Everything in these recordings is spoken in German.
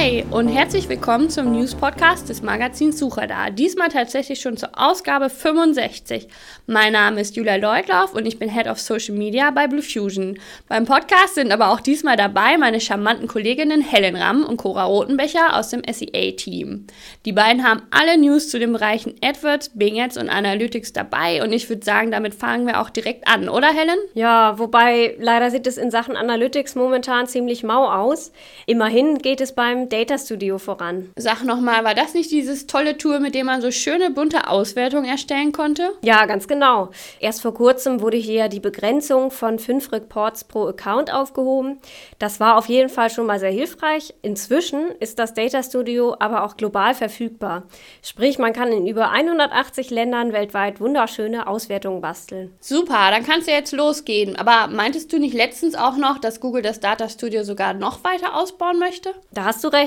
Hi und herzlich willkommen zum News Podcast des Magazins Sucher da. Diesmal tatsächlich schon zur Ausgabe 65. Mein Name ist Julia Leutlauf und ich bin Head of Social Media bei Blue Fusion. Beim Podcast sind aber auch diesmal dabei meine charmanten Kolleginnen Helen Ramm und Cora Rotenbecher aus dem SEA-Team. Die beiden haben alle News zu den Bereichen AdWords, Bing Ads und Analytics dabei und ich würde sagen, damit fangen wir auch direkt an, oder Helen? Ja, wobei leider sieht es in Sachen Analytics momentan ziemlich mau aus. Immerhin geht es beim Data Studio voran. Sag nochmal, war das nicht dieses tolle Tool, mit dem man so schöne bunte Auswertungen erstellen konnte? Ja, ganz genau. Erst vor kurzem wurde hier die Begrenzung von fünf Reports pro Account aufgehoben. Das war auf jeden Fall schon mal sehr hilfreich. Inzwischen ist das Data Studio aber auch global verfügbar. Sprich, man kann in über 180 Ländern weltweit wunderschöne Auswertungen basteln. Super, dann kannst du jetzt losgehen. Aber meintest du nicht letztens auch noch, dass Google das Data Studio sogar noch weiter ausbauen möchte? Da hast du recht.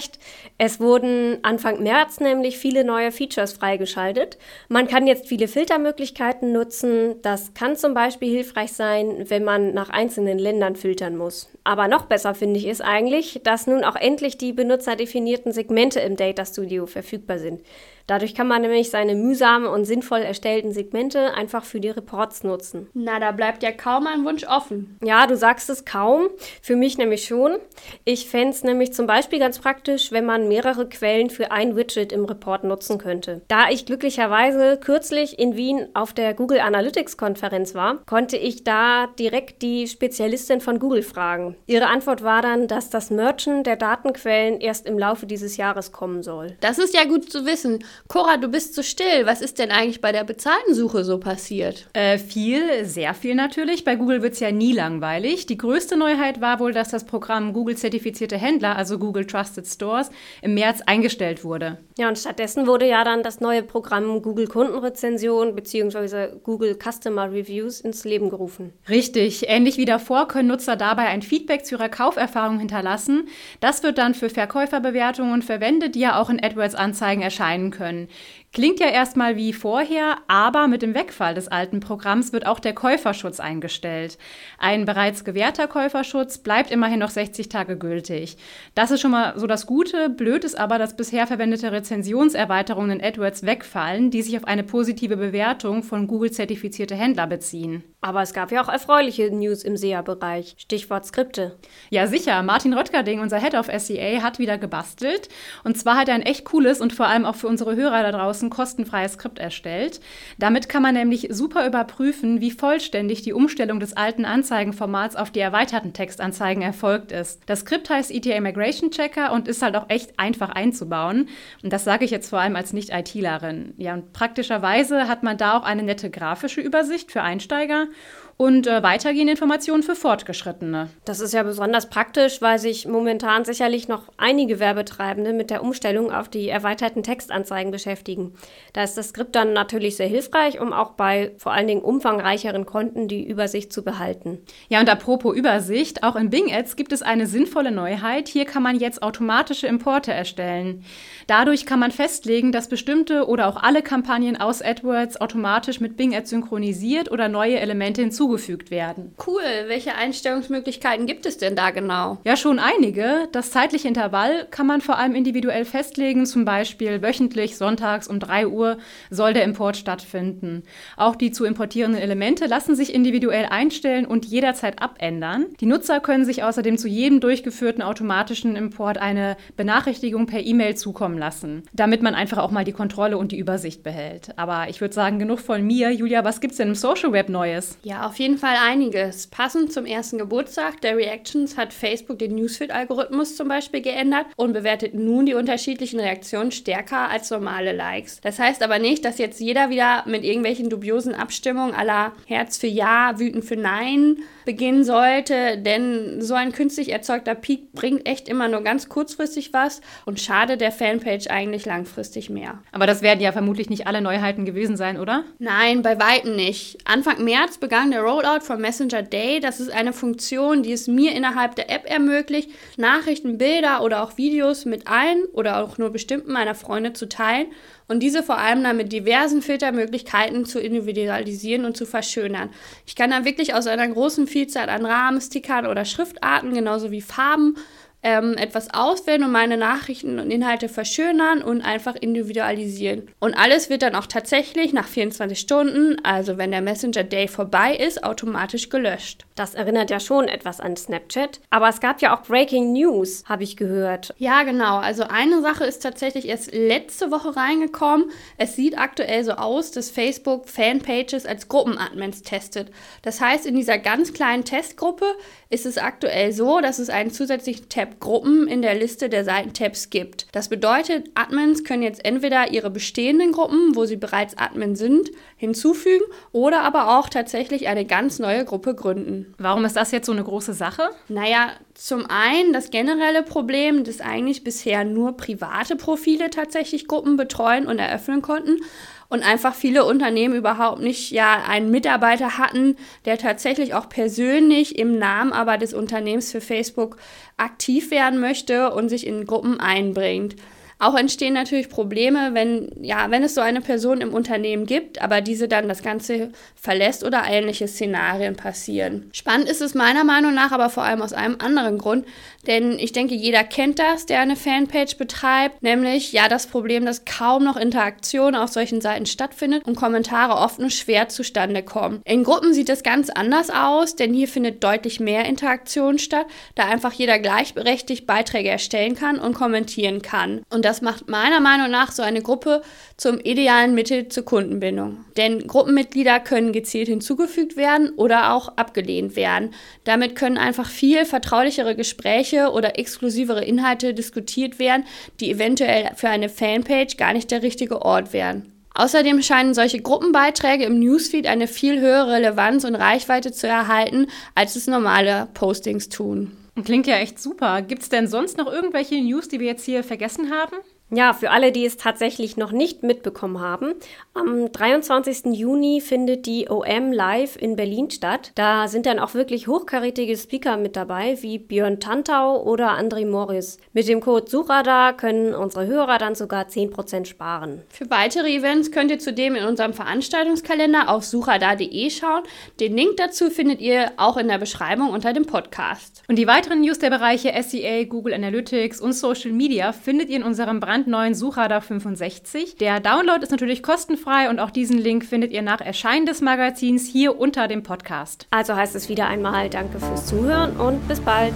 Es wurden Anfang März nämlich viele neue Features freigeschaltet. Man kann jetzt viele Filtermöglichkeiten nutzen. Das kann zum Beispiel hilfreich sein, wenn man nach einzelnen Ländern filtern muss. Aber noch besser finde ich es eigentlich, dass nun auch endlich die benutzerdefinierten Segmente im Data Studio verfügbar sind. Dadurch kann man nämlich seine mühsam und sinnvoll erstellten Segmente einfach für die Reports nutzen. Na, da bleibt ja kaum ein Wunsch offen. Ja, du sagst es kaum. Für mich nämlich schon. Ich fände es nämlich zum Beispiel ganz praktisch, wenn man mehrere Quellen für ein Widget im Report nutzen könnte. Da ich glücklicherweise kürzlich in Wien auf der Google Analytics Konferenz war, konnte ich da direkt die Spezialistin von Google fragen. Ihre Antwort war dann, dass das Merchen der Datenquellen erst im Laufe dieses Jahres kommen soll. Das ist ja gut zu wissen. Cora, du bist so still. Was ist denn eigentlich bei der bezahlten Suche so passiert? Äh, viel, sehr viel natürlich. Bei Google wird es ja nie langweilig. Die größte Neuheit war wohl, dass das Programm Google-zertifizierte Händler, also Google Trusted Stores, im März eingestellt wurde. Ja, und stattdessen wurde ja dann das neue Programm Google Kundenrezension bzw. Google Customer Reviews ins Leben gerufen. Richtig. Ähnlich wie davor können Nutzer dabei ein Feedback zu ihrer Kauferfahrung hinterlassen. Das wird dann für Verkäuferbewertungen verwendet, die ja auch in AdWords-Anzeigen erscheinen können. können, Klingt ja erstmal wie vorher, aber mit dem Wegfall des alten Programms wird auch der Käuferschutz eingestellt. Ein bereits gewährter Käuferschutz bleibt immerhin noch 60 Tage gültig. Das ist schon mal so das Gute. Blöd ist aber, dass bisher verwendete Rezensionserweiterungen in AdWords wegfallen, die sich auf eine positive Bewertung von Google-zertifizierte Händler beziehen. Aber es gab ja auch erfreuliche News im SEA-Bereich. Stichwort Skripte. Ja, sicher. Martin Röttgerding, unser Head of SEA, hat wieder gebastelt. Und zwar hat er ein echt cooles und vor allem auch für unsere Hörer da draußen kostenfreies Skript erstellt. Damit kann man nämlich super überprüfen, wie vollständig die Umstellung des alten Anzeigenformats auf die erweiterten Textanzeigen erfolgt ist. Das Skript heißt ETA Immigration Checker und ist halt auch echt einfach einzubauen. Und das sage ich jetzt vor allem als Nicht-ITlerin. Ja, und praktischerweise hat man da auch eine nette grafische Übersicht für Einsteiger und äh, weitergehende Informationen für Fortgeschrittene. Das ist ja besonders praktisch, weil sich momentan sicherlich noch einige Werbetreibende mit der Umstellung auf die erweiterten Textanzeigen beschäftigen. Da ist das Skript dann natürlich sehr hilfreich, um auch bei vor allen Dingen umfangreicheren Konten die Übersicht zu behalten. Ja, und apropos Übersicht, auch in Bing Ads gibt es eine sinnvolle Neuheit. Hier kann man jetzt automatische Importe erstellen. Dadurch kann man festlegen, dass bestimmte oder auch alle Kampagnen aus AdWords automatisch mit Bing Ads synchronisiert oder neue Elemente hinzugefügt hinzugefügt werden. Cool. Welche Einstellungsmöglichkeiten gibt es denn da genau? Ja, schon einige. Das zeitliche Intervall kann man vor allem individuell festlegen. Zum Beispiel wöchentlich, sonntags um 3 Uhr soll der Import stattfinden. Auch die zu importierenden Elemente lassen sich individuell einstellen und jederzeit abändern. Die Nutzer können sich außerdem zu jedem durchgeführten automatischen Import eine Benachrichtigung per E-Mail zukommen lassen, damit man einfach auch mal die Kontrolle und die Übersicht behält. Aber ich würde sagen, genug von mir. Julia, was gibt es denn im Social Web Neues? Ja, auf jeden Fall einiges. Passend zum ersten Geburtstag der Reactions hat Facebook den Newsfeed-Algorithmus zum Beispiel geändert und bewertet nun die unterschiedlichen Reaktionen stärker als normale Likes. Das heißt aber nicht, dass jetzt jeder wieder mit irgendwelchen dubiosen Abstimmungen aller Herz für Ja, wütend für Nein beginnen sollte, denn so ein künstlich erzeugter Peak bringt echt immer nur ganz kurzfristig was und schade der Fanpage eigentlich langfristig mehr. Aber das werden ja vermutlich nicht alle Neuheiten gewesen sein, oder? Nein, bei weitem nicht. Anfang März begann der Rollout von Messenger Day. Das ist eine Funktion, die es mir innerhalb der App ermöglicht, Nachrichten, Bilder oder auch Videos mit allen oder auch nur bestimmten meiner Freunde zu teilen und diese vor allem dann mit diversen Filtermöglichkeiten zu individualisieren und zu verschönern. Ich kann dann wirklich aus einer großen Vielzahl an Rahmen, Stickern oder Schriftarten, genauso wie Farben, ähm, etwas auswählen und meine Nachrichten und Inhalte verschönern und einfach individualisieren. Und alles wird dann auch tatsächlich nach 24 Stunden, also wenn der Messenger Day vorbei ist, automatisch gelöscht. Das erinnert ja schon etwas an Snapchat. Aber es gab ja auch Breaking News, habe ich gehört. Ja, genau. Also eine Sache ist tatsächlich erst letzte Woche reingekommen. Es sieht aktuell so aus, dass Facebook Fanpages als Gruppenadmins testet. Das heißt, in dieser ganz kleinen Testgruppe ist es aktuell so, dass es einen zusätzlichen Tab Gruppen in der Liste der Seitentabs gibt. Das bedeutet, Admins können jetzt entweder ihre bestehenden Gruppen, wo sie bereits Admin sind, hinzufügen oder aber auch tatsächlich eine ganz neue Gruppe gründen. Warum ist das jetzt so eine große Sache? Naja, zum einen das generelle Problem, dass eigentlich bisher nur private Profile tatsächlich Gruppen betreuen und eröffnen konnten und einfach viele Unternehmen überhaupt nicht ja einen Mitarbeiter hatten, der tatsächlich auch persönlich im Namen aber des Unternehmens für Facebook aktiv werden möchte und sich in Gruppen einbringt. Auch entstehen natürlich Probleme, wenn, ja, wenn es so eine Person im Unternehmen gibt, aber diese dann das Ganze verlässt oder ähnliche Szenarien passieren. Spannend ist es meiner Meinung nach aber vor allem aus einem anderen Grund, denn ich denke, jeder kennt das, der eine Fanpage betreibt, nämlich ja das Problem, dass kaum noch Interaktion auf solchen Seiten stattfindet und Kommentare oft nur schwer zustande kommen. In Gruppen sieht es ganz anders aus, denn hier findet deutlich mehr Interaktion statt, da einfach jeder gleichberechtigt Beiträge erstellen kann und kommentieren kann. Und das das macht meiner Meinung nach so eine Gruppe zum idealen Mittel zur Kundenbindung. Denn Gruppenmitglieder können gezielt hinzugefügt werden oder auch abgelehnt werden. Damit können einfach viel vertraulichere Gespräche oder exklusivere Inhalte diskutiert werden, die eventuell für eine Fanpage gar nicht der richtige Ort wären. Außerdem scheinen solche Gruppenbeiträge im Newsfeed eine viel höhere Relevanz und Reichweite zu erhalten, als es normale Postings tun. Klingt ja echt super. Gibt es denn sonst noch irgendwelche News, die wir jetzt hier vergessen haben? Ja, für alle, die es tatsächlich noch nicht mitbekommen haben, am 23. Juni findet die OM Live in Berlin statt. Da sind dann auch wirklich hochkarätige Speaker mit dabei, wie Björn Tantau oder André Morris. Mit dem Code SUCHRADAR können unsere Hörer dann sogar 10% sparen. Für weitere Events könnt ihr zudem in unserem Veranstaltungskalender auf suchradar.de schauen. Den Link dazu findet ihr auch in der Beschreibung unter dem Podcast. Und die weiteren News der Bereiche SEA, Google Analytics und Social Media findet ihr in unserem brandneuen Suchradar 65. Der Download ist natürlich kostenfrei kostenfrei und auch diesen Link findet ihr nach Erscheinen des Magazins hier unter dem Podcast. Also heißt es wieder einmal Danke fürs Zuhören und bis bald.